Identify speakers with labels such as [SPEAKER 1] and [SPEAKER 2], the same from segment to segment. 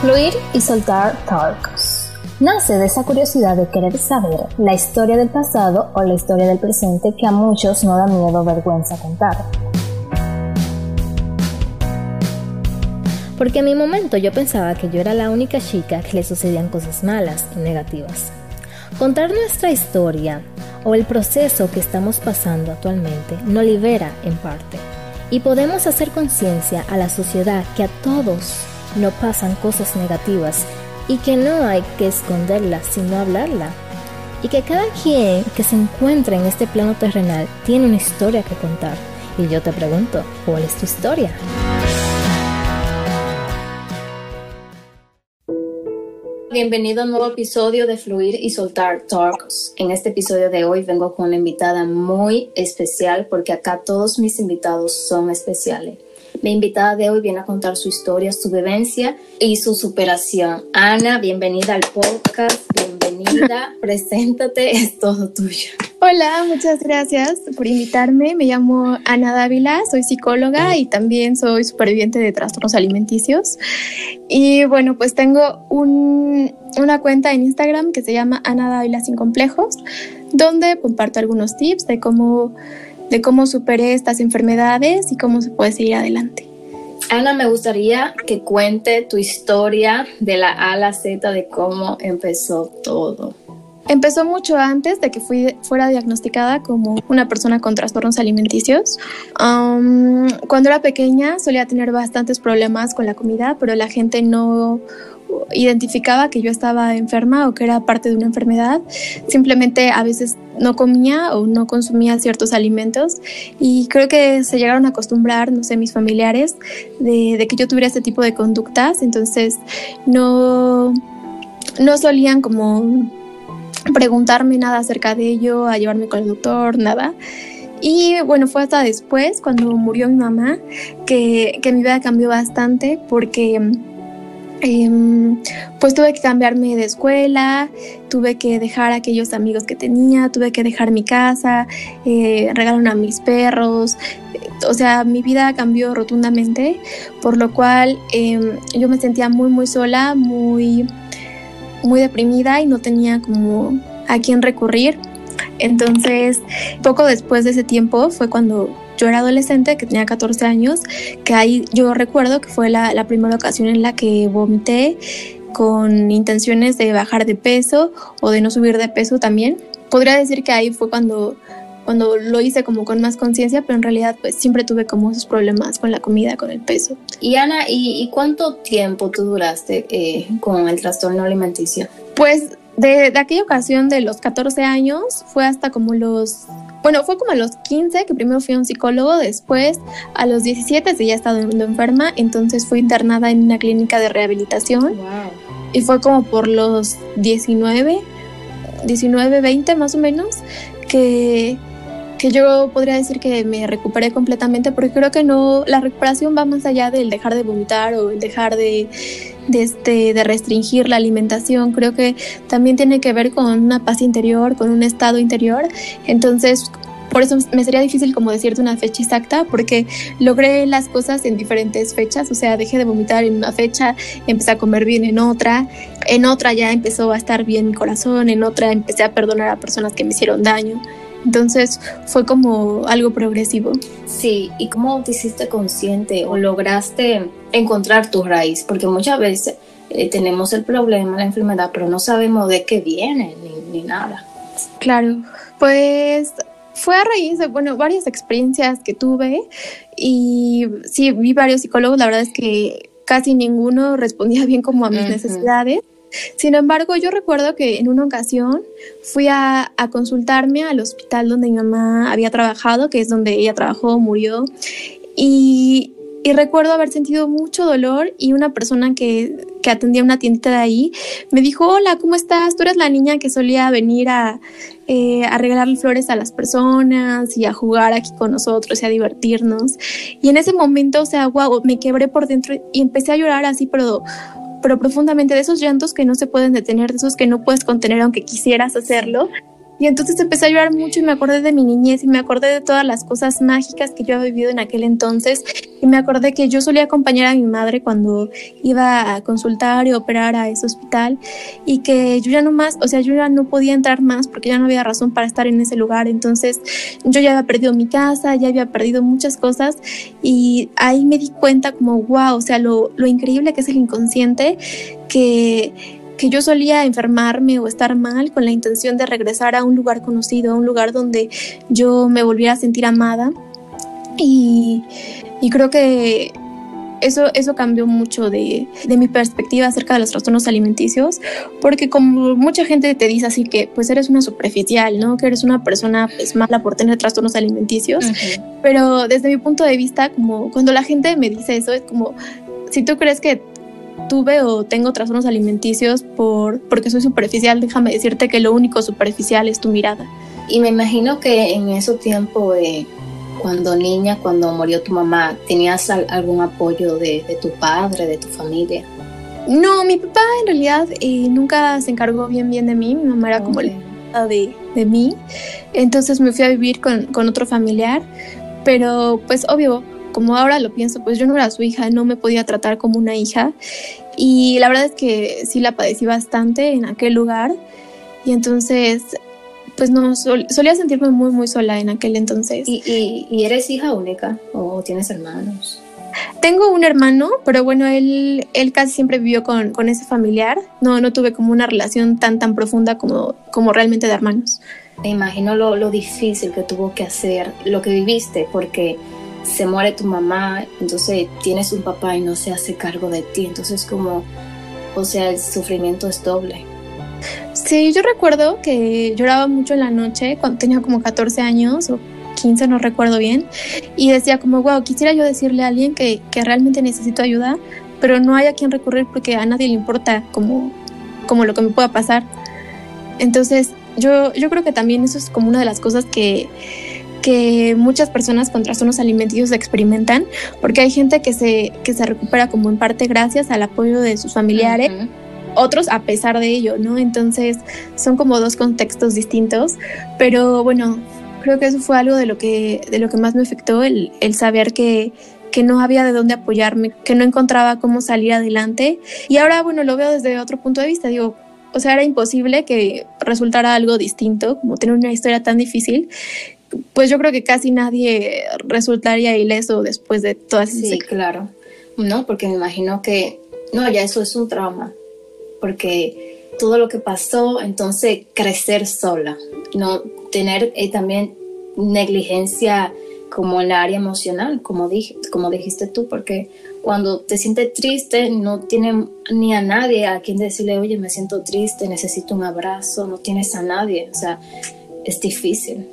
[SPEAKER 1] Fluir y soltar talks. Nace de esa curiosidad de querer saber la historia del pasado o la historia del presente que a muchos no da miedo o vergüenza contar. Porque en mi momento yo pensaba que yo era la única chica que le sucedían cosas malas y negativas. Contar nuestra historia o el proceso que estamos pasando actualmente nos libera en parte. Y podemos hacer conciencia a la sociedad que a todos no pasan cosas negativas y que no hay que esconderlas sino hablarla. Y que cada quien que se encuentra en este plano terrenal tiene una historia que contar. Y yo te pregunto, ¿cuál es tu historia? Bienvenido a un nuevo episodio de Fluir y Soltar Talks. En este episodio de hoy vengo con una invitada muy especial porque acá todos mis invitados son especiales. Mi invitada de hoy viene a contar su historia, su vivencia y su superación. Ana, bienvenida al podcast, bienvenida, preséntate, es todo tuyo.
[SPEAKER 2] Hola, muchas gracias por invitarme. Me llamo Ana Dávila, soy psicóloga y también soy superviviente de trastornos alimenticios. Y bueno, pues tengo una cuenta en Instagram que se llama Ana Dávila sin complejos, donde comparto algunos tips de cómo de cómo superé estas enfermedades y cómo se puede seguir adelante.
[SPEAKER 1] Ana, me gustaría que cuente tu historia de la A a la Z de cómo empezó todo.
[SPEAKER 2] Empezó mucho antes de que fui, fuera diagnosticada como una persona con trastornos alimenticios. cuando era pequeña solía tener bastantes problemas con la comida, pero la gente no identificaba que yo estaba enferma o que era parte de una enfermedad. Simplemente a veces no comía o no consumía ciertos alimentos y creo que se llegaron a acostumbrar, no sé, mis familiares, de, de que yo tuviera este tipo de conductas. Entonces no, no solían como preguntarme nada acerca de ello, a llevarme con el doctor, nada. Y bueno, fue hasta después, cuando murió mi mamá, que, que mi vida cambió bastante porque Em, pues tuve que cambiarme de escuela, tuve que dejar aquellos amigos que tenía, tuve que dejar mi casa, eh, regalaron a mis perros, o sea, mi vida cambió rotundamente, por lo cual em, yo me sentía muy, muy sola, muy, muy deprimida y no tenía como a quién recurrir. Entonces, poco después de ese tiempo fue cuando yo era adolescente, que tenía 14 años, que ahí yo recuerdo que fue la, primera ocasión en la que vomité con intenciones de bajar de peso o de no subir de peso también. Podría decir que ahí fue cuando, cuando lo hice como con más conciencia, pero en realidad pues siempre tuve como esos problemas con la comida, con el peso.
[SPEAKER 1] Y Ana, ¿y, cuánto tiempo tú duraste eh, con el trastorno alimenticio?
[SPEAKER 2] Pues de, de, aquella ocasión de los 14 años fue hasta como los bueno, fue como a los 15 que primero fui a un psicólogo, después a los 17 ya estaba enferma, entonces fui internada en una clínica de rehabilitación. Y fue como por los 19, 19, 20 más o menos, que, que yo podría decir que me recuperé completamente, porque creo que no, la recuperación va más allá del dejar de vomitar o el dejar de, este, de restringir la alimentación, creo que también tiene que ver con una paz interior, con un estado interior. Entonces, por eso me sería difícil como decirte una fecha exacta, porque logré las cosas en diferentes fechas, o sea, dejé de vomitar en una fecha, empecé a comer bien en otra, en otra ya empezó a estar bien mi corazón, en otra empecé a perdonar a personas que me hicieron daño. Entonces fue como algo progresivo.
[SPEAKER 1] Sí, ¿y cómo te hiciste consciente o lograste encontrar tu raíz? Porque muchas veces eh, tenemos el problema, la enfermedad, pero no sabemos de qué viene ni, ni nada.
[SPEAKER 2] Claro, pues fue a raíz de, bueno, varias experiencias que tuve y sí, vi varios psicólogos, la verdad es que casi ninguno respondía bien como a mis necesidades. Sin embargo, yo recuerdo que en una ocasión fui a, consultarme al hospital donde mi mamá había trabajado, que es donde ella trabajó, murió, y, recuerdo haber sentido mucho dolor y una persona que, que, atendía una tiendita de ahí me dijo, hola, ¿cómo estás? Tú eres la niña que solía venir a, eh, a regalar flores a las personas y a jugar aquí con nosotros y a divertirnos. Y en ese momento, o sea, wow, me quebré por dentro y empecé a llorar así, pero pero profundamente de esos llantos que no se pueden detener, de esos que no puedes contener aunque quisieras hacerlo. Y entonces empecé a llorar mucho y me acordé de mi niñez y me acordé de todas las cosas mágicas que yo había vivido en aquel entonces. Y me acordé que yo solía acompañar a mi madre cuando iba a consultar y operar a ese hospital y que yo ya no más, o sea, yo ya no podía entrar más porque ya no había razón para estar en ese lugar. Entonces yo ya había perdido mi casa, ya había perdido muchas cosas y ahí me di cuenta como, wow, o sea, lo, lo increíble que es el inconsciente que que yo solía enfermarme o estar mal con la intención de regresar a un lugar conocido, a un lugar donde yo me volviera a sentir amada. Y, creo que eso, eso cambió mucho de, mi perspectiva acerca de los trastornos alimenticios, porque como mucha gente te dice así que pues eres una superficial, ¿no? Que eres una persona pues mala por tener trastornos alimenticios, pero desde mi punto de vista, como cuando la gente me dice eso, es como, si tú crees que tuve o tengo trastornos alimenticios por, porque soy superficial, déjame decirte que lo único superficial es tu mirada.
[SPEAKER 1] Y me imagino que en ese tiempo, eh, cuando niña, cuando murió tu mamá, ¿tenías algún apoyo de, tu padre, de tu familia?
[SPEAKER 2] No, mi papá en realidad eh, nunca se encargó bien bien de mí, mi mamá era como la de, de mí, entonces me fui a vivir con, con otro familiar, pero pues obvio, como ahora lo pienso, pues yo no era su hija, no me podía tratar como una hija. Y la verdad es que sí la padecí bastante en aquel lugar. Y entonces, pues no, solía sentirme muy, muy sola en aquel entonces.
[SPEAKER 1] ¿Y, y, eres hija única o tienes hermanos?
[SPEAKER 2] Tengo un hermano, pero bueno, él, él casi siempre vivió con, con, ese familiar. No, no tuve como una relación tan, tan profunda como, como realmente de hermanos.
[SPEAKER 1] Me imagino lo, lo difícil que tuvo que hacer, lo que viviste, porque se muere tu mamá, entonces tienes un papá y no se hace cargo de ti, entonces como, o sea, el sufrimiento es doble.
[SPEAKER 2] Sí, yo recuerdo que lloraba mucho en la noche cuando tenía como 14 años o 15, no recuerdo bien, y decía como, wow, quisiera yo decirle a alguien que, que realmente necesito ayuda, pero no hay a quien recurrir porque a nadie le importa como, como lo que me pueda pasar. Entonces, yo, yo creo que también eso es como una de las cosas que, que muchas personas con trastornos alimenticios experimentan, porque hay gente que se, que se recupera como en parte gracias al apoyo de sus familiares. otros a pesar de ello, ¿no? Entonces son como dos contextos distintos, pero bueno, creo que eso fue algo de lo que, de lo que más me afectó, el, el saber que, que no había de dónde apoyarme, que no encontraba cómo salir adelante. Y ahora, bueno, lo veo desde otro punto de vista, digo, o sea, era imposible que resultara algo distinto, como tener una historia tan difícil pues yo creo que casi nadie resultaría ileso después de todas
[SPEAKER 1] esas Sí, claro. No, porque me imagino que, no, ya eso es un trauma, porque todo lo que pasó, entonces crecer sola, no tener eh, también negligencia como en la área emocional, como, dije, como dijiste tú, porque cuando te sientes triste no tienes ni a nadie a quien decirle, oye, me siento triste, necesito un abrazo, no tienes a nadie, o sea, es difícil.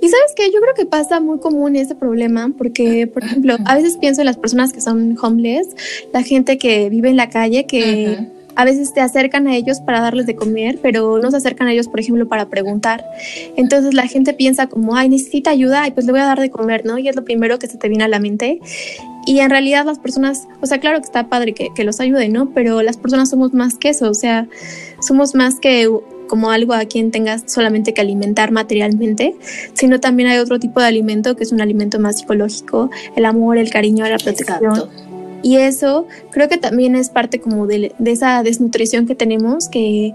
[SPEAKER 2] Y sabes que yo creo que pasa muy común ese problema porque, por ejemplo, a veces pienso en las personas que son homeless, la gente que vive en la calle, que a veces te acercan a ellos para darles de comer, pero no se acercan a ellos, por ejemplo, para preguntar. Entonces la gente piensa como, ay, necesita ayuda, y pues le voy a dar de comer, ¿no? Y es lo primero que se te viene a la mente. Y en realidad las personas, o sea, claro que está padre que, que los ayuden, ¿no? Pero las personas somos más que eso, o sea, somos más que como algo a quien tengas solamente que alimentar materialmente, sino también hay otro tipo de alimento que es un alimento más psicológico, el amor, el cariño, la protección. Y eso creo que también es parte como de, de, esa desnutrición que tenemos que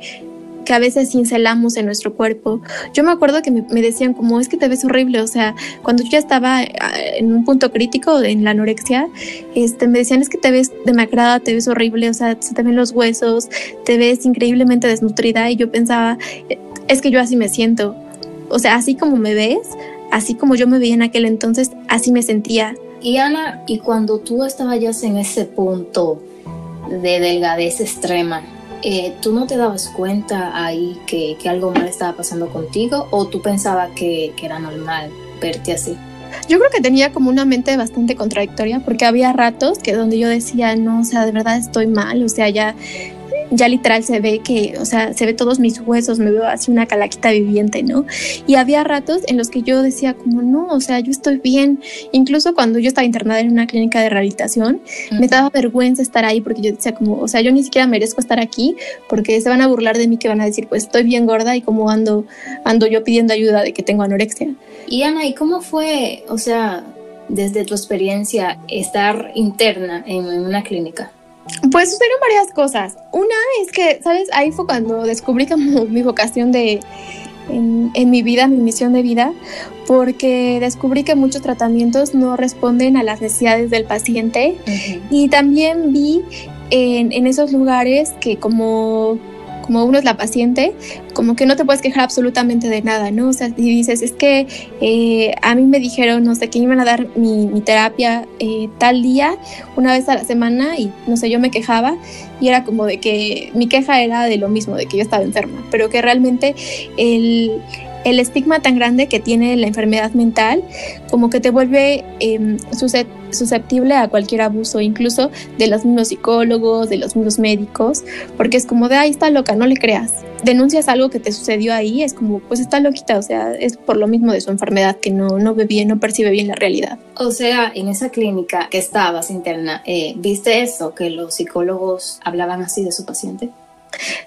[SPEAKER 2] que a veces cincelamos en nuestro cuerpo. Yo me acuerdo que me, decían como es que te ves horrible, o sea, cuando yo ya estaba eh, en un punto crítico en la anorexia, este, me decían es que te ves demacrada, te ves horrible, o sea, se te ven los huesos, te ves increíblemente desnutrida y yo pensaba, eh, es que yo así me siento, o sea, así como me ves, así como yo me veía en aquel entonces, así me sentía.
[SPEAKER 1] Y Ana, y cuando tú estabas ya en ese punto de delgadez extrema, eh, ¿tú no te dabas cuenta ahí que, algo mal estaba pasando contigo o tú pensabas que, era normal verte así?
[SPEAKER 2] Yo creo que tenía como una mente bastante contradictoria porque había ratos que donde yo decía, no, o sea, de verdad estoy mal, o sea, ya ya literal se ve que, o sea, se ve todos mis huesos, me veo así una calaquita viviente, ¿no? Y había ratos en los que yo decía como, no, o sea, yo estoy bien. Incluso cuando yo estaba internada en una clínica de rehabilitación, me daba vergüenza estar ahí porque yo decía como, o sea, yo ni siquiera merezco estar aquí porque se van a burlar de mí que van a decir, pues estoy bien gorda y como ando, ando yo pidiendo ayuda de que tengo anorexia.
[SPEAKER 1] Y Ana, ¿y cómo fue, o sea, desde tu experiencia, estar interna en una clínica?
[SPEAKER 2] Pues sucedieron varias cosas. Una es que, ¿sabes? Ahí fue cuando descubrí como mi vocación de, en, mi vida, mi misión de vida, porque descubrí que muchos tratamientos no responden a las necesidades del paciente y también vi en, en esos lugares que como como uno es la paciente, como que no te puedes quejar absolutamente de nada, ¿no? O sea, si dices, es que eh, a mí me dijeron, no sé, que iban a dar mi, terapia eh, tal día, una vez a la semana, y no sé, yo me quejaba, y era como de que mi queja era de lo mismo, de que yo estaba enferma, pero que realmente el, el estigma tan grande que tiene la enfermedad mental como que te vuelve eh, susceptible a cualquier abuso, incluso de los mismos psicólogos, de los mismos médicos, porque es como de, ahí está loca, no le creas. Denuncias algo que te sucedió ahí, es como, pues está loquita, o sea, es por lo mismo de su enfermedad que no, no ve bien, no percibe bien la realidad.
[SPEAKER 1] O sea, en esa clínica que estabas interna, eh, ¿viste eso, que los psicólogos hablaban así de su paciente?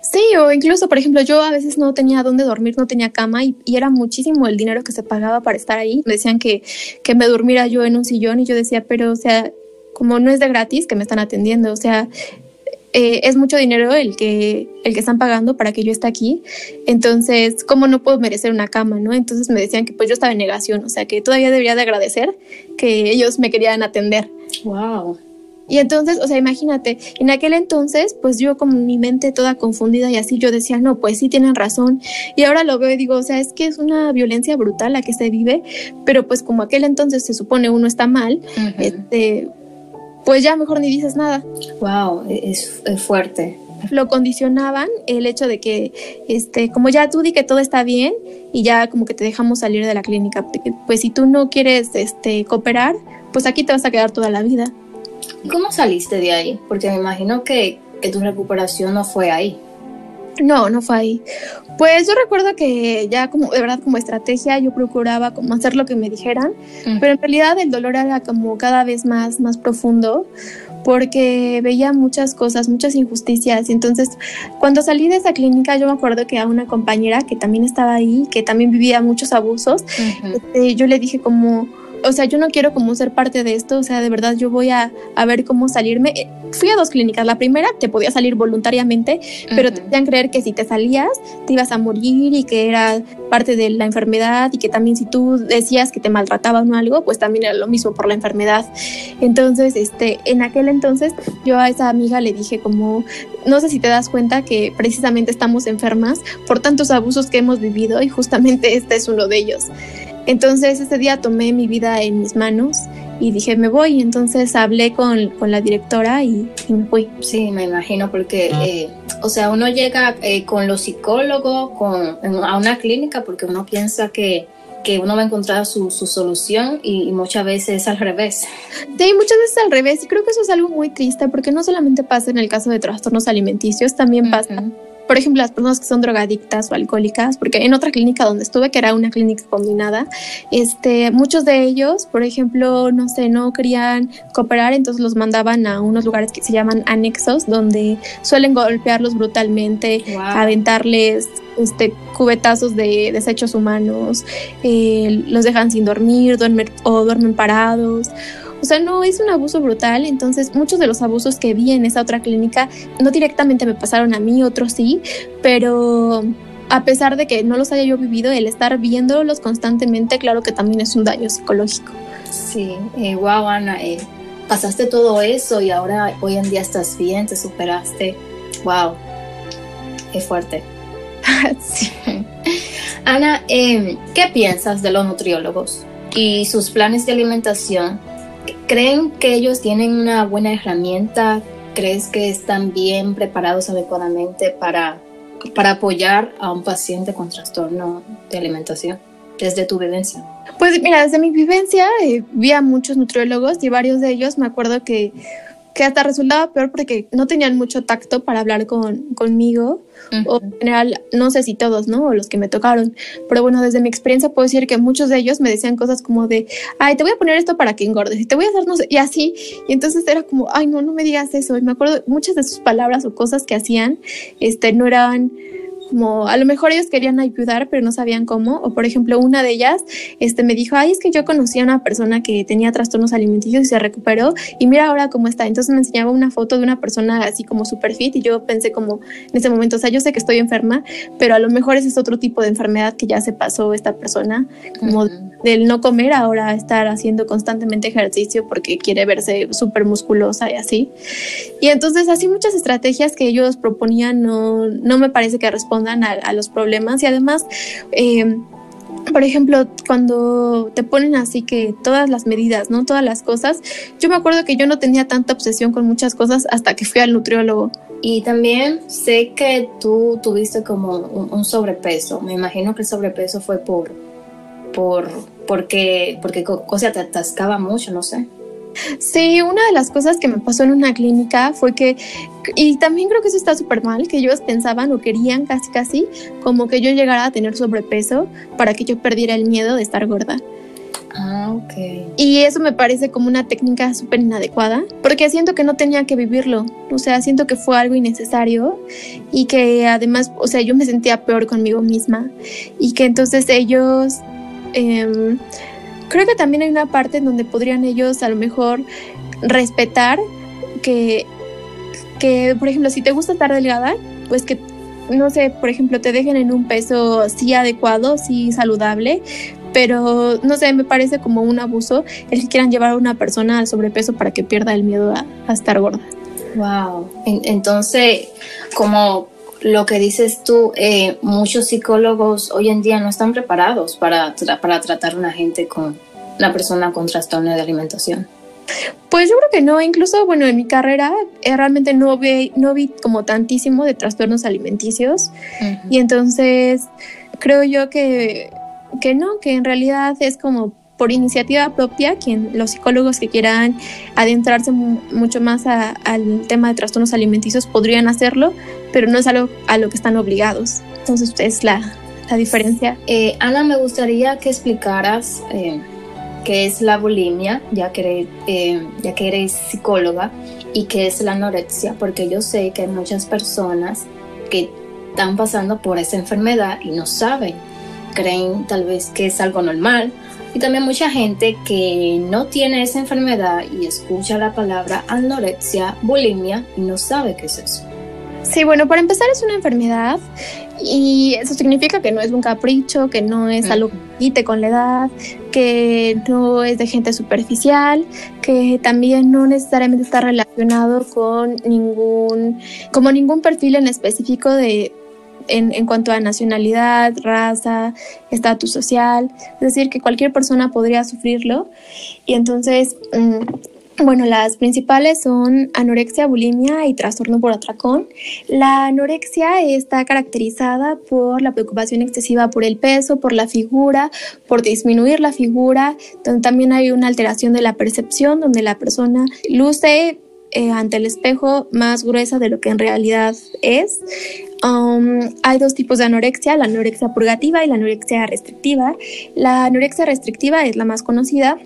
[SPEAKER 2] Sí, o incluso, por ejemplo, yo a veces no tenía dónde dormir, no tenía cama y, era muchísimo el dinero que se pagaba para estar ahí. Me decían que, que me durmiera yo en un sillón y yo decía, pero, o sea, como no es de gratis que me están atendiendo, o sea, eh, es mucho dinero el que, el que están pagando para que yo esté aquí. Entonces, ¿cómo no puedo merecer una cama, no? Entonces me decían que pues yo estaba en negación, o sea, que todavía debería de agradecer que ellos me querían atender.
[SPEAKER 1] Wow.
[SPEAKER 2] Y entonces, o sea, imagínate, en aquel entonces, pues yo con mi mente toda confundida y así, yo decía, no, pues sí tienen razón. Y ahora lo veo y digo, o sea, es que es una violencia brutal la que se vive, pero pues como aquel entonces se supone uno está mal, este, pues ya mejor ni dices nada.
[SPEAKER 1] Wow, es, es fuerte
[SPEAKER 2] lo condicionaban el hecho de que, este, como ya tú di que todo está bien y ya como que te dejamos salir de la clínica, pues si tú no quieres, este, cooperar, pues aquí te vas a quedar toda la vida.
[SPEAKER 1] ¿Cómo saliste de ahí? Porque me imagino que, tu recuperación no fue ahí.
[SPEAKER 2] No, no fue ahí. Pues yo recuerdo que ya como de verdad como estrategia yo procuraba como hacer lo que me dijeran, pero en realidad el dolor era como cada vez más más profundo porque veía muchas cosas, muchas injusticias. Y entonces, cuando salí de esa clínica, yo me acuerdo que a una compañera que también estaba ahí, que también vivía muchos abusos, este, yo le dije como, o sea, yo no quiero como ser parte de esto, o sea, de verdad yo voy a, a ver cómo salirme. Eh, fui a dos clínicas, la primera te podía salir voluntariamente, pero te hacían creer que si te salías te ibas a morir y que era parte de la enfermedad y que también si tú decías que te maltrataban o algo, pues también era lo mismo por la enfermedad. Entonces, este, en aquel entonces yo a esa amiga le dije como, no sé si te das cuenta que precisamente estamos enfermas por tantos abusos que hemos vivido y justamente este es uno de ellos. Entonces ese día tomé mi vida en mis manos y dije, me voy. Entonces hablé con, la directora y, me fui.
[SPEAKER 1] Sí, me imagino, porque, eh, o sea, uno llega eh, con los psicólogos con, a una clínica porque uno piensa que, uno va a encontrar su, solución y, muchas veces es al revés.
[SPEAKER 2] Sí, muchas veces al revés. Y creo que eso es algo muy triste porque no solamente pasa en el caso de trastornos alimenticios, también pasa por ejemplo, las personas que son drogadictas o alcohólicas, porque en otra clínica donde estuve, que era una clínica combinada, este, muchos de ellos, por ejemplo, no sé, no querían cooperar, entonces los mandaban a unos lugares que se llaman anexos, donde suelen golpearlos brutalmente, aventarles este, cubetazos de desechos humanos, eh, los dejan sin dormir, duermen o duermen parados o sea, no es un abuso brutal, entonces muchos de los abusos que vi en esa otra clínica no directamente me pasaron a mí, otros sí, pero a pesar de que no los haya yo vivido, el estar viéndolos constantemente, claro que también es un daño psicológico.
[SPEAKER 1] Sí, eh, wow, Ana, eh, pasaste todo eso y ahora hoy en día estás bien, te superaste. Wow, es fuerte. sí. Ana, eh, ¿qué piensas de los nutriólogos y sus planes de alimentación ¿Creen que ellos tienen una buena herramienta? ¿Crees que están bien preparados adecuadamente para, para apoyar a un paciente con trastorno de alimentación desde tu vivencia?
[SPEAKER 2] Pues mira, desde mi vivencia eh, vi a muchos nutriólogos y varios de ellos me acuerdo que que hasta resultaba peor porque no tenían mucho tacto para hablar con, conmigo, o en general, no sé si todos, ¿no? O los que me tocaron, pero bueno, desde mi experiencia puedo decir que muchos de ellos me decían cosas como de, ay, te voy a poner esto para que engordes, y te voy a hacer no sé, y así, y entonces era como, ay, no, no me digas eso, y me acuerdo muchas de sus palabras o cosas que hacían, este, no eran como a lo mejor ellos querían ayudar, pero no sabían cómo. O por ejemplo, una de ellas este, me dijo, ay, es que yo conocí a una persona que tenía trastornos alimenticios y se recuperó y mira ahora cómo está. Entonces me enseñaba una foto de una persona así como super fit y yo pensé como en ese momento, o sea, yo sé que estoy enferma, pero a lo mejor ese es otro tipo de enfermedad que ya se pasó esta persona, como del no comer, ahora estar haciendo constantemente ejercicio porque quiere verse súper musculosa y así. Y entonces así muchas estrategias que ellos proponían no, no me parece que respondan a, los problemas y además... Eh, por ejemplo, cuando te ponen así que todas las medidas, ¿no? Todas las cosas. Yo me acuerdo que yo no tenía tanta obsesión con muchas cosas hasta que fui al nutriólogo.
[SPEAKER 1] Y también sé que tú tuviste como un sobrepeso. Me imagino que el sobrepeso fue por por, porque, porque o sea, te atascaba mucho, no sé.
[SPEAKER 2] Sí, una de las cosas que me pasó en una clínica fue que, y también creo que eso está súper mal, que ellos pensaban o querían casi casi como que yo llegara a tener sobrepeso para que yo perdiera el miedo de estar gorda.
[SPEAKER 1] Ah, ok.
[SPEAKER 2] Y eso me parece como una técnica súper inadecuada, porque siento que no tenía que vivirlo, o sea, siento que fue algo innecesario y que además, o sea, yo me sentía peor conmigo misma y que entonces ellos Em, creo que también hay una parte en donde podrían ellos a lo mejor respetar que, que, por ejemplo, si te gusta estar delgada, pues que, no sé, por ejemplo, te dejen en un peso sí adecuado, sí saludable, pero no sé, me parece como un abuso el que quieran llevar a una persona al sobrepeso para que pierda el miedo a, a estar gorda.
[SPEAKER 1] Wow. Entonces, como lo que dices tú, eh, muchos psicólogos hoy en día no están preparados para, para tratar a una gente con una persona con trastorno de alimentación.
[SPEAKER 2] Pues yo creo que no, incluso bueno, en mi carrera eh, realmente no vi, no vi como tantísimo de trastornos alimenticios y entonces creo yo que, que no, que en realidad es como por iniciativa propia, quien los psicólogos que quieran adentrarse mucho más al tema de trastornos alimenticios podrían hacerlo, pero no es algo a lo que están obligados. Entonces es la, la diferencia.
[SPEAKER 1] Eh, Ana, me gustaría que explicaras eh, qué es la bulimia, ya que, eres, eh, ya que eres psicóloga, y qué es la anorexia, porque yo sé que hay muchas personas que están pasando por esa enfermedad y no saben, creen tal vez que es algo normal y también mucha gente que no tiene esa enfermedad y escucha la palabra anorexia, bulimia y no sabe qué es eso.
[SPEAKER 2] Sí, bueno, para empezar es una enfermedad y eso significa que no es un capricho, que no es algo que quite con la edad, que no es de gente superficial, que también no necesariamente está relacionado con ningún, como ningún perfil en específico de, en, cuanto a nacionalidad, raza, estatus social, es decir, que cualquier persona podría sufrirlo. Y entonces, mm, bueno, las principales son anorexia, bulimia y trastorno por atracón. La anorexia está caracterizada por la preocupación excesiva por el peso, por la figura, por disminuir la figura, donde también hay una alteración de la percepción, donde la persona luce eh, ante el espejo más gruesa de lo que en realidad es. Um, hay dos tipos de anorexia, la anorexia purgativa y la anorexia restrictiva. La anorexia restrictiva es la más conocida,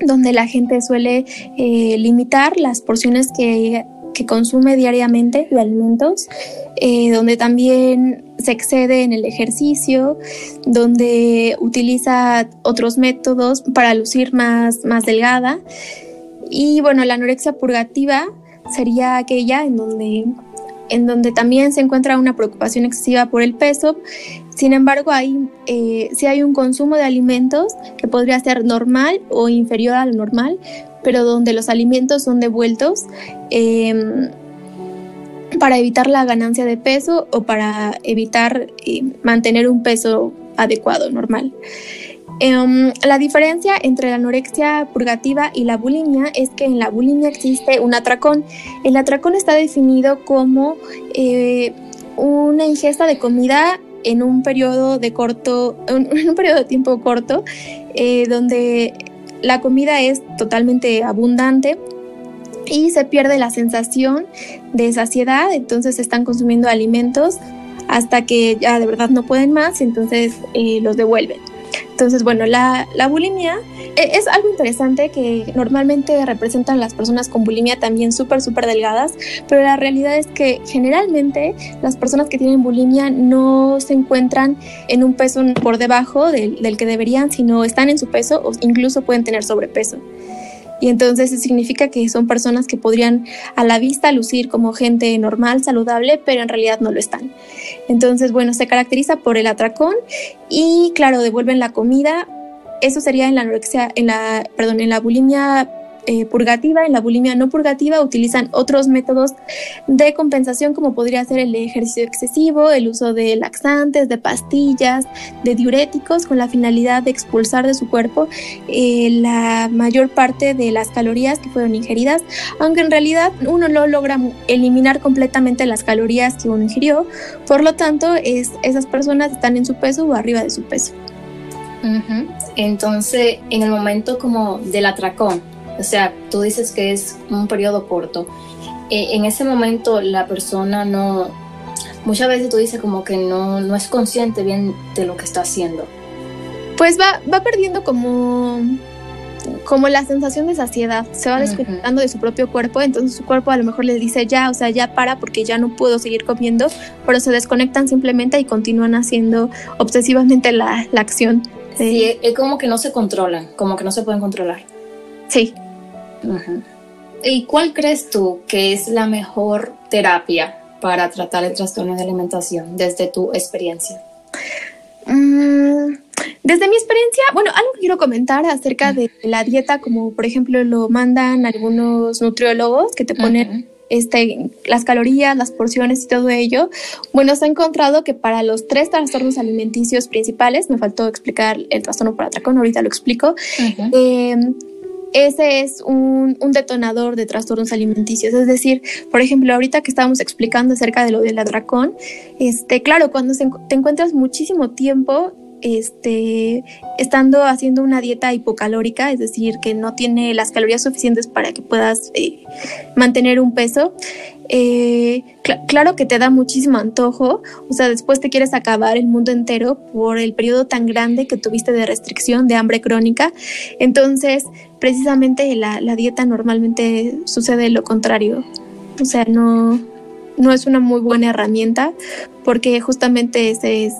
[SPEAKER 2] donde la gente suele eh, limitar las porciones que, consume diariamente de alimentos, eh, donde también se excede en el ejercicio, donde utiliza otros métodos para lucir más, más delgada. Y bueno, la anorexia purgativa sería aquella en donde en donde también se encuentra una preocupación excesiva por el peso. Sin embargo, hay, eh, hay un consumo de alimentos que podría ser normal o inferior a lo normal, pero donde los alimentos son devueltos em, para evitar la ganancia de peso o para evitar eh, mantener un peso adecuado, normal. Em, la diferencia entre la anorexia purgativa y la bulimia es que en la bulimia existe un atracón. El atracón está definido como eh, una ingesta de comida en un periodo de corto, en un periodo de tiempo corto, eh, donde la comida es totalmente abundante y se pierde la sensación de saciedad, entonces están consumiendo alimentos hasta que ya de verdad no pueden más y entonces eh, los devuelven. Entonces, bueno, la, la bulimia e, es algo interesante que normalmente representan las personas con bulimia también súper, súper delgadas, pero la realidad es que generalmente las personas que tienen bulimia no se encuentran en un peso por debajo del, del que deberían, sino están en su peso o incluso pueden tener sobrepeso. Y entonces eso significa que son personas que podrían a la vista lucir como gente normal, saludable, pero en realidad no lo están. Entonces, bueno, se caracteriza por el atracón y claro, devuelven la comida. Eso sería en la anorexia, en la, perdón, en la bulimia eh, purgativa, en la bulimia no purgativa utilizan otros métodos de compensación como podría ser el ejercicio excesivo, el uso de laxantes, de pastillas, de diuréticos con la finalidad de expulsar de su cuerpo eh, la mayor parte de las calorías que fueron ingeridas, aunque en realidad uno no logra eliminar completamente las calorías que uno ingirió, por lo tanto es, esas personas están en su peso o arriba de su peso.
[SPEAKER 1] Entonces, en el momento como del atracón, o sea, tú dices que es un periodo corto. Eh, en ese momento la persona no, muchas veces tú dices como que no, no es consciente bien de lo que está haciendo.
[SPEAKER 2] Pues va, va perdiendo como, como la sensación de saciedad, se va desconectando de su propio cuerpo, entonces su cuerpo a lo mejor le dice ya, o sea, ya para porque ya no puedo seguir comiendo, pero se desconectan simplemente y continúan haciendo obsesivamente la, la acción.
[SPEAKER 1] Sí, es como que no se controlan, como que no se pueden controlar.
[SPEAKER 2] Sí.
[SPEAKER 1] ¿Y cuál crees tú que es la mejor terapia para tratar el trastorno de alimentación desde tu experiencia?
[SPEAKER 2] Mm, desde mi experiencia, bueno, algo que quiero comentar acerca de la dieta, como por ejemplo lo mandan algunos nutriólogos que te ponen este, las calorías, las porciones y todo ello. Bueno, se ha encontrado que para los tres trastornos alimenticios principales, me faltó explicar el trastorno por atracón, ahorita lo explico, ese es un, detonador de trastornos alimenticios. Es decir, por ejemplo, ahorita que estábamos explicando acerca de lo del adracón, este, claro, cuando te encuentras muchísimo tiempo este, estando haciendo una dieta hipocalórica, es decir, que no tiene las calorías suficientes para que puedas eh, mantener un peso, eh, claro que te da muchísimo antojo, o sea, después te quieres acabar el mundo entero por el periodo tan grande que tuviste de restricción, de hambre crónica. Entonces, precisamente la, la dieta normalmente sucede lo contrario, o sea, no, no es una muy buena herramienta porque justamente ese es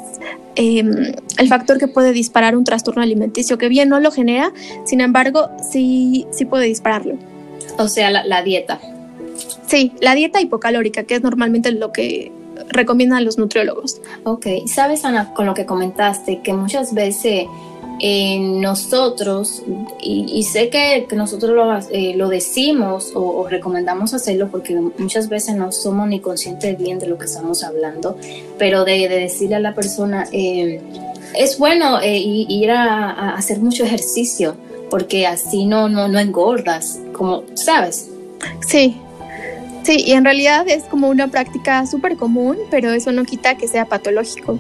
[SPEAKER 2] Em, el factor que puede disparar un trastorno alimenticio, que bien no lo genera, sin embargo, sí, sí puede dispararlo.
[SPEAKER 1] O sea, la, dieta.
[SPEAKER 2] Sí, la dieta hipocalórica, que es normalmente lo que recomiendan los nutriólogos.
[SPEAKER 1] Ok, sabes Ana, con lo que comentaste, que muchas veces nosotros, y, sé que, nosotros lo, eh, lo decimos o, recomendamos hacerlo porque muchas veces no somos ni conscientes bien de lo que estamos hablando, pero de, decirle a la persona, eh, es bueno eh, ir a, hacer mucho ejercicio porque así no, no, no engordas, como, ¿sabes?
[SPEAKER 2] Sí, Sí, y en realidad es como una práctica súper común, pero eso no quita que sea patológico.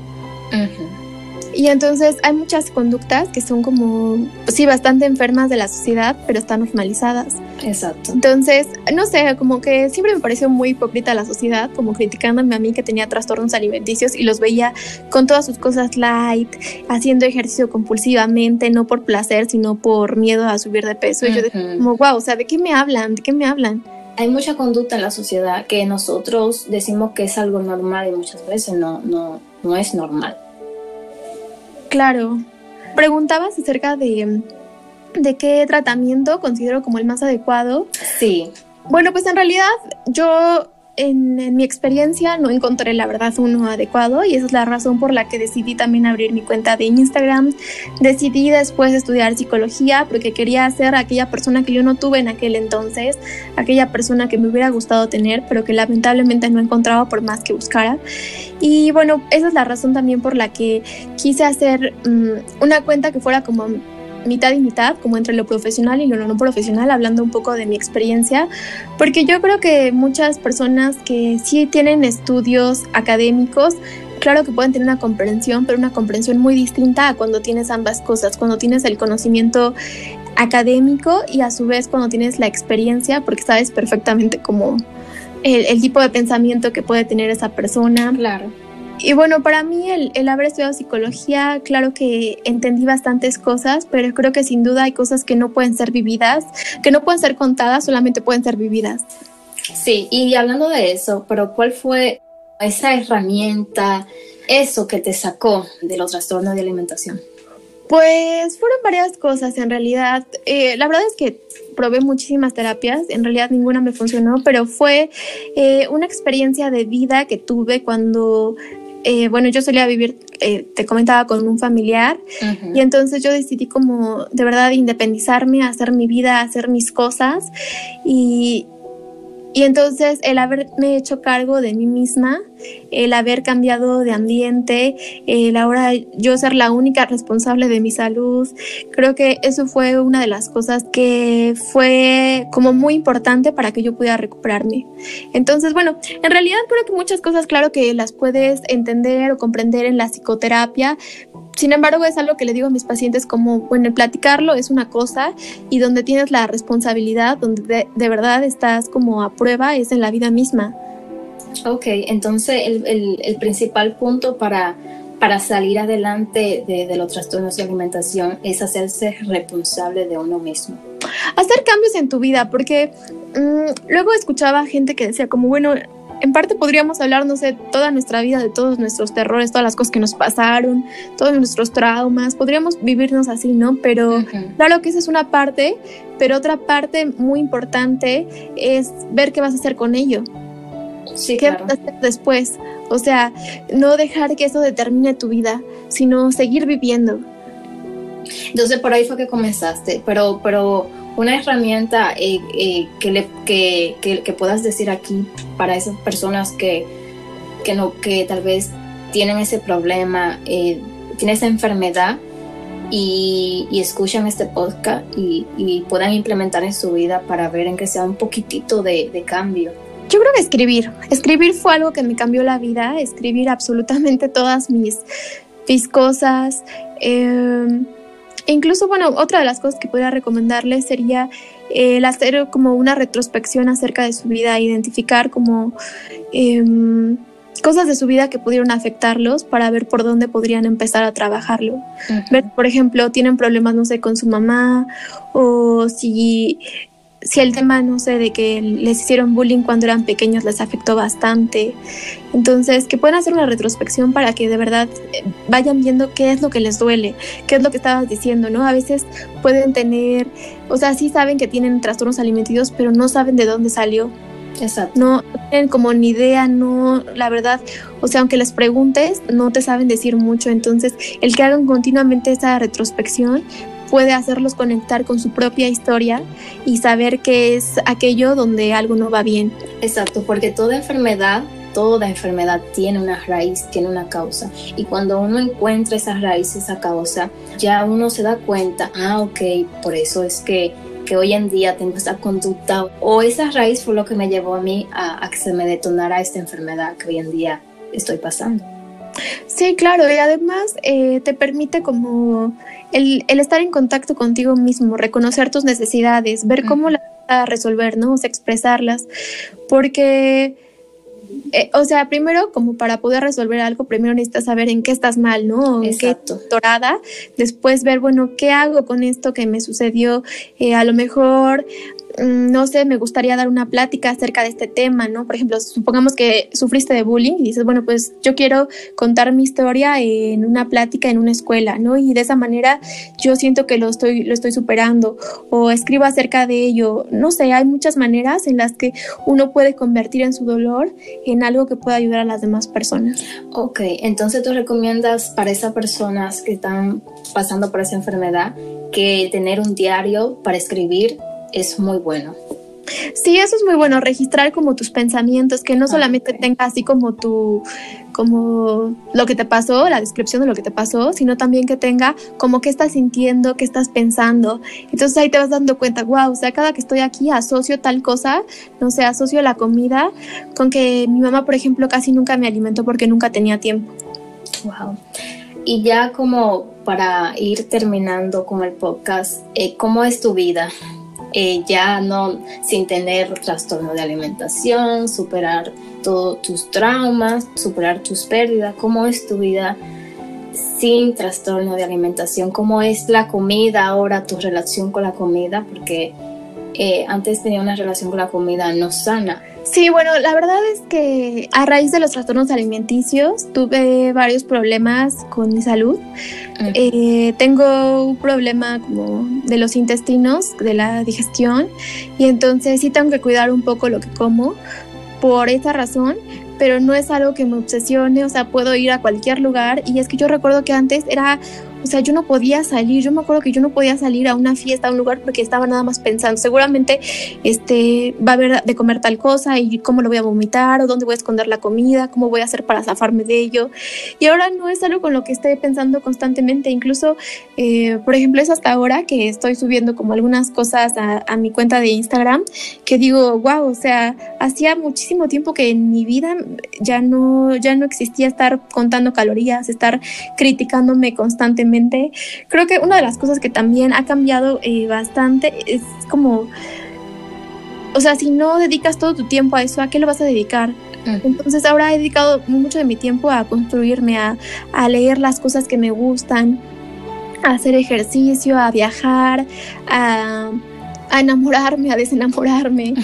[SPEAKER 2] Y entonces hay muchas conductas que son como, sí, bastante enfermas de la sociedad, pero están normalizadas.
[SPEAKER 1] Exacto.
[SPEAKER 2] Entonces, no sé, como que siempre me pareció muy hipócrita la sociedad, como criticándome a mí que tenía trastornos alimenticios y los veía con todas sus cosas light, haciendo ejercicio compulsivamente, no por placer, sino por miedo a subir de peso. Y yo como, wow, o sea, ¿de qué me hablan? ¿De qué me hablan?
[SPEAKER 1] Hay mucha conducta en la sociedad que nosotros decimos que es algo normal y muchas veces no, no, no es normal.
[SPEAKER 2] Claro. Preguntabas acerca de, de qué tratamiento considero como el más adecuado.
[SPEAKER 1] Sí.
[SPEAKER 2] Bueno, pues en realidad yo en, mi experiencia no encontré la verdad uno adecuado y esa es la razón por la que decidí también abrir mi cuenta de Instagram. Decidí después estudiar psicología porque quería ser aquella persona que yo no tuve en aquel entonces, aquella persona que me hubiera gustado tener pero que lamentablemente no encontraba por más que buscara. Y bueno, esa es la razón también por la que quise hacer mm, una cuenta que fuera como mitad y mitad, como entre lo profesional y lo no profesional, hablando un poco de mi experiencia, porque yo creo que muchas personas que sí tienen estudios académicos, claro que pueden tener una comprensión, pero una comprensión muy distinta a cuando tienes ambas cosas, cuando tienes el conocimiento académico y a su vez cuando tienes la experiencia, porque sabes perfectamente cómo el, tipo de pensamiento que puede tener esa persona.
[SPEAKER 1] Claro.
[SPEAKER 2] Y bueno, para mí el, el, haber estudiado psicología, claro que entendí bastantes cosas, pero creo que sin duda hay cosas que no pueden ser vividas, que no pueden ser contadas, solamente pueden ser vividas.
[SPEAKER 1] Sí, y hablando de eso, pero ¿cuál fue esa herramienta, eso que te sacó de los trastornos de alimentación?
[SPEAKER 2] Pues fueron varias cosas en realidad. Eh, la verdad es que probé muchísimas terapias, en realidad ninguna me funcionó, pero fue eh, una experiencia de vida que tuve cuando eh, bueno, yo solía vivir, eh, te comentaba, con un familiar uh -huh. y entonces yo decidí como de verdad independizarme, hacer mi vida, hacer mis cosas y, y entonces el haberme hecho cargo de mí misma, el haber cambiado de ambiente, el ahora yo ser la única responsable de mi salud, creo que eso fue una de las cosas que fue como muy importante para que yo pudiera recuperarme. Entonces, bueno, en realidad creo que muchas cosas, claro que las puedes entender o comprender en la psicoterapia, sin embargo, es algo que le digo a mis pacientes como, bueno, el platicarlo es una cosa y donde tienes la responsabilidad, donde de, de verdad estás como a prueba, es en la vida misma.
[SPEAKER 1] Ok, entonces el, el, el principal punto para, para salir adelante de, de, los trastornos de alimentación es hacerse responsable de uno mismo.
[SPEAKER 2] Hacer cambios en tu vida, porque mmm, luego escuchaba gente que decía como, bueno, en parte podríamos hablar, no sé, toda nuestra vida, de todos nuestros terrores, todas las cosas que nos pasaron, todos nuestros traumas, podríamos vivirnos así, ¿no? Pero uh -huh. claro que esa es una parte, pero otra parte muy importante es ver qué vas a hacer con ello.
[SPEAKER 1] Sí,
[SPEAKER 2] ¿Qué
[SPEAKER 1] claro.
[SPEAKER 2] vas a hacer después? O sea, no dejar que eso determine tu vida, sino seguir viviendo.
[SPEAKER 1] Entonces por ahí fue que comenzaste, pero, pero una herramienta eh, eh, que, le, que, que, que, puedas decir aquí para esas personas que, que, no, que tal vez tienen ese problema, eh, tienen esa enfermedad y, y escuchan este podcast y, y, puedan implementar en su vida para ver en que sea un poquitito de, de cambio.
[SPEAKER 2] Yo creo que escribir. Escribir fue algo que me cambió la vida. Escribir absolutamente todas mis, mis cosas. Eh, incluso, bueno, otra de las cosas que podría recomendarles sería el hacer como una retrospección acerca de su vida, identificar como eh, cosas de su vida que pudieron afectarlos para ver por dónde podrían empezar a trabajarlo. Uh -huh. Ver, por ejemplo, tienen problemas, no sé, con su mamá o si si el tema, no sé, de que les hicieron bullying cuando eran pequeños les afectó bastante. Entonces, que puedan hacer una retrospección para que de verdad eh, vayan viendo qué es lo que les duele, qué es lo que estabas diciendo, ¿no? A veces pueden tener, o sea, sí saben que tienen trastornos alimenticios, pero no saben de dónde salió.
[SPEAKER 1] Exacto.
[SPEAKER 2] No tienen como ni idea, no, la verdad, o sea, aunque les preguntes, no te saben decir mucho. Entonces, el que hagan continuamente esa retrospección puede hacerlos conectar con su propia historia y saber qué es aquello donde algo no va bien.
[SPEAKER 1] Exacto, porque toda enfermedad, toda enfermedad tiene una raíz, tiene una causa. Y cuando uno encuentra esa raíz, esa causa, ya uno se da cuenta, ah, ok, por eso es que, que hoy en día tengo esta conducta. O esa raíz fue lo que me llevó a mí a, a que se me detonara esta enfermedad que hoy en día estoy pasando.
[SPEAKER 2] Sí, claro, y además eh, te permite como el, el, estar en contacto contigo mismo, reconocer tus necesidades, ver cómo las vas a resolver, ¿no? O sea, expresarlas, porque, eh, o sea, primero, como para poder resolver algo, primero necesitas saber en qué estás mal, ¿no? En
[SPEAKER 1] Exacto.
[SPEAKER 2] qué torada, después ver, bueno, ¿qué hago con esto que me sucedió? Eh, a lo mejor no sé, me gustaría dar una plática acerca de este tema, ¿no? Por ejemplo, supongamos que sufriste de bullying y dices, bueno, pues yo quiero contar mi historia en una plática en una escuela, ¿no? Y de esa manera yo siento que lo estoy, lo estoy superando o escribo acerca de ello. No sé, hay muchas maneras en las que uno puede convertir en su dolor en algo que pueda ayudar a las demás personas.
[SPEAKER 1] Ok, entonces tú recomiendas para esas personas que están pasando por esa enfermedad que tener un diario para escribir es muy bueno.
[SPEAKER 2] Sí, eso es muy bueno, registrar como tus pensamientos, que no solamente okay. tenga así como tu, como lo que te pasó, la descripción de lo que te pasó, sino también que tenga como qué estás sintiendo, qué estás pensando. Entonces ahí te vas dando cuenta, wow, o sea, cada que estoy aquí asocio tal cosa, no sé, asocio la comida con que mi mamá, por ejemplo, casi nunca me alimentó porque nunca tenía tiempo.
[SPEAKER 1] Wow. Y ya como para ir terminando con el podcast, eh, ¿cómo es tu vida? Eh, ya no sin tener trastorno de alimentación, superar todos tus traumas, superar tus pérdidas, ¿cómo es tu vida sin trastorno de alimentación? ¿Cómo es la comida ahora, tu relación con la comida? Porque eh, antes tenía una relación con la comida no sana.
[SPEAKER 2] Sí, bueno, la verdad es que a raíz de los trastornos alimenticios tuve varios problemas con mi salud. Eh, tengo un problema como de los intestinos, de la digestión, y entonces sí tengo que cuidar un poco lo que como por esa razón, pero no es algo que me obsesione, o sea, puedo ir a cualquier lugar y es que yo recuerdo que antes era o sea, yo no podía salir, yo me acuerdo que yo no podía salir a una fiesta, a un lugar porque estaba nada más pensando, seguramente este, va a haber de comer tal cosa y cómo lo voy a vomitar o dónde voy a esconder la comida, cómo voy a hacer para zafarme de ello. Y ahora no es algo con lo que esté pensando constantemente, incluso, eh, por ejemplo, es hasta ahora que estoy subiendo como algunas cosas a, mi cuenta de Instagram que digo, wow, o sea, hacía muchísimo tiempo que en mi vida ya no, ya no existía estar contando calorías, estar criticándome constantemente Creo que una de las cosas que también ha cambiado eh, bastante es como, o sea, si no dedicas todo tu tiempo a eso, ¿a qué lo vas a dedicar? Entonces ahora he dedicado mucho de mi tiempo a construirme, a, leer las cosas que me gustan, a hacer ejercicio, a viajar, a, enamorarme, a desenamorarme,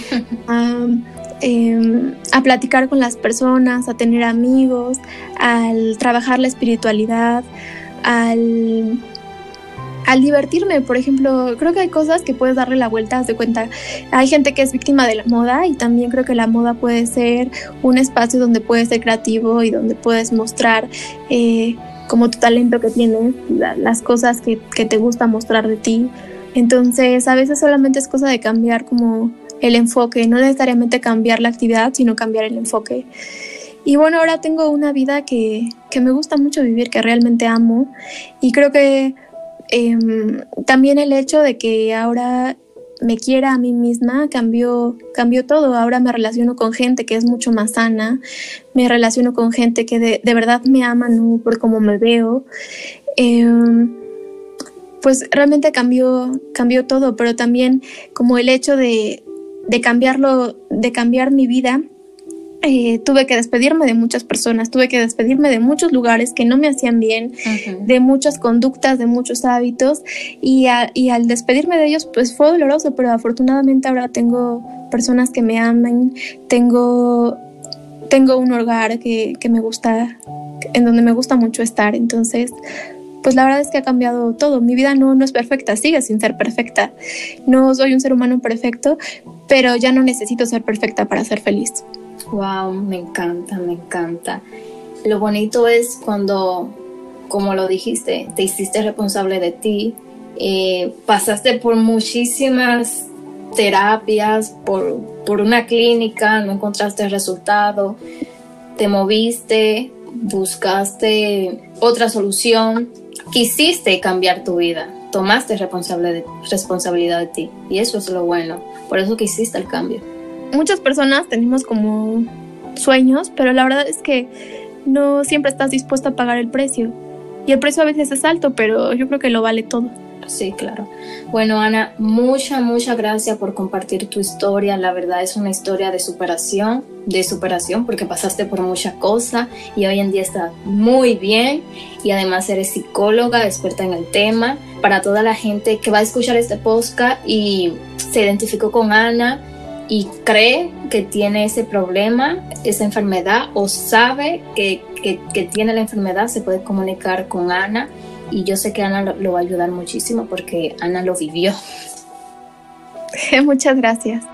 [SPEAKER 2] em, a platicar con las personas, a tener amigos, al trabajar la espiritualidad al, al divertirme, por ejemplo, creo que hay cosas que puedes darle la vuelta, de cuenta. Hay gente que es víctima de la moda y también creo que la moda puede ser un espacio donde puedes ser creativo y donde puedes mostrar eh, como tu talento que tienes, las cosas que, que te gusta mostrar de ti. Entonces, a veces solamente es cosa de cambiar como el enfoque, no necesariamente cambiar la actividad, sino cambiar el enfoque. Y bueno, ahora tengo una vida que, me gusta mucho vivir, que realmente amo. Y creo que em, también el hecho de que ahora me quiera a mí misma cambió, cambió todo. Ahora me relaciono con gente que es mucho más sana, me relaciono con gente que de, verdad me ama, no por cómo me veo. Em, pues realmente cambió, cambió todo, pero también como el hecho de, de cambiarlo, de cambiar mi vida eh, tuve que despedirme de muchas personas, tuve que despedirme de muchos lugares que no me hacían bien, de muchas conductas, de muchos hábitos y, al despedirme de ellos pues fue doloroso, pero afortunadamente ahora tengo personas que me aman, tengo, tengo un hogar que, me gusta, en donde me gusta mucho estar, entonces pues la verdad es que ha cambiado todo. Mi vida no, no es perfecta, sigue sin ser perfecta. No soy un ser humano perfecto, pero ya no necesito ser perfecta para ser feliz.
[SPEAKER 1] Wow, me encanta, me encanta. Lo bonito es cuando, como lo dijiste, te hiciste responsable de ti, eh, pasaste por muchísimas terapias, por, por una clínica, no encontraste resultado, te moviste, buscaste otra solución, quisiste cambiar tu vida, tomaste responsable de, responsabilidad de ti y eso es lo bueno, por eso que hiciste el cambio
[SPEAKER 2] muchas personas tenemos como sueños, pero la verdad es que no siempre estás dispuesto a pagar el precio. Y el precio a veces es alto, pero yo creo que lo vale todo.
[SPEAKER 1] Sí, claro. Bueno, Ana, muchas, muchas gracias por compartir tu historia. La verdad es una historia de superación, de superación, porque pasaste por muchas cosas y hoy en día estás muy bien. Y además eres psicóloga, experta en el tema. Para toda la gente que va a escuchar este podcast y se identificó con Ana, y cree que tiene ese problema, esa enfermedad o sabe que, tiene la enfermedad, se puede comunicar con Ana y yo sé que Ana lo va a ayudar muchísimo porque Ana lo vivió.
[SPEAKER 2] Muchas gracias.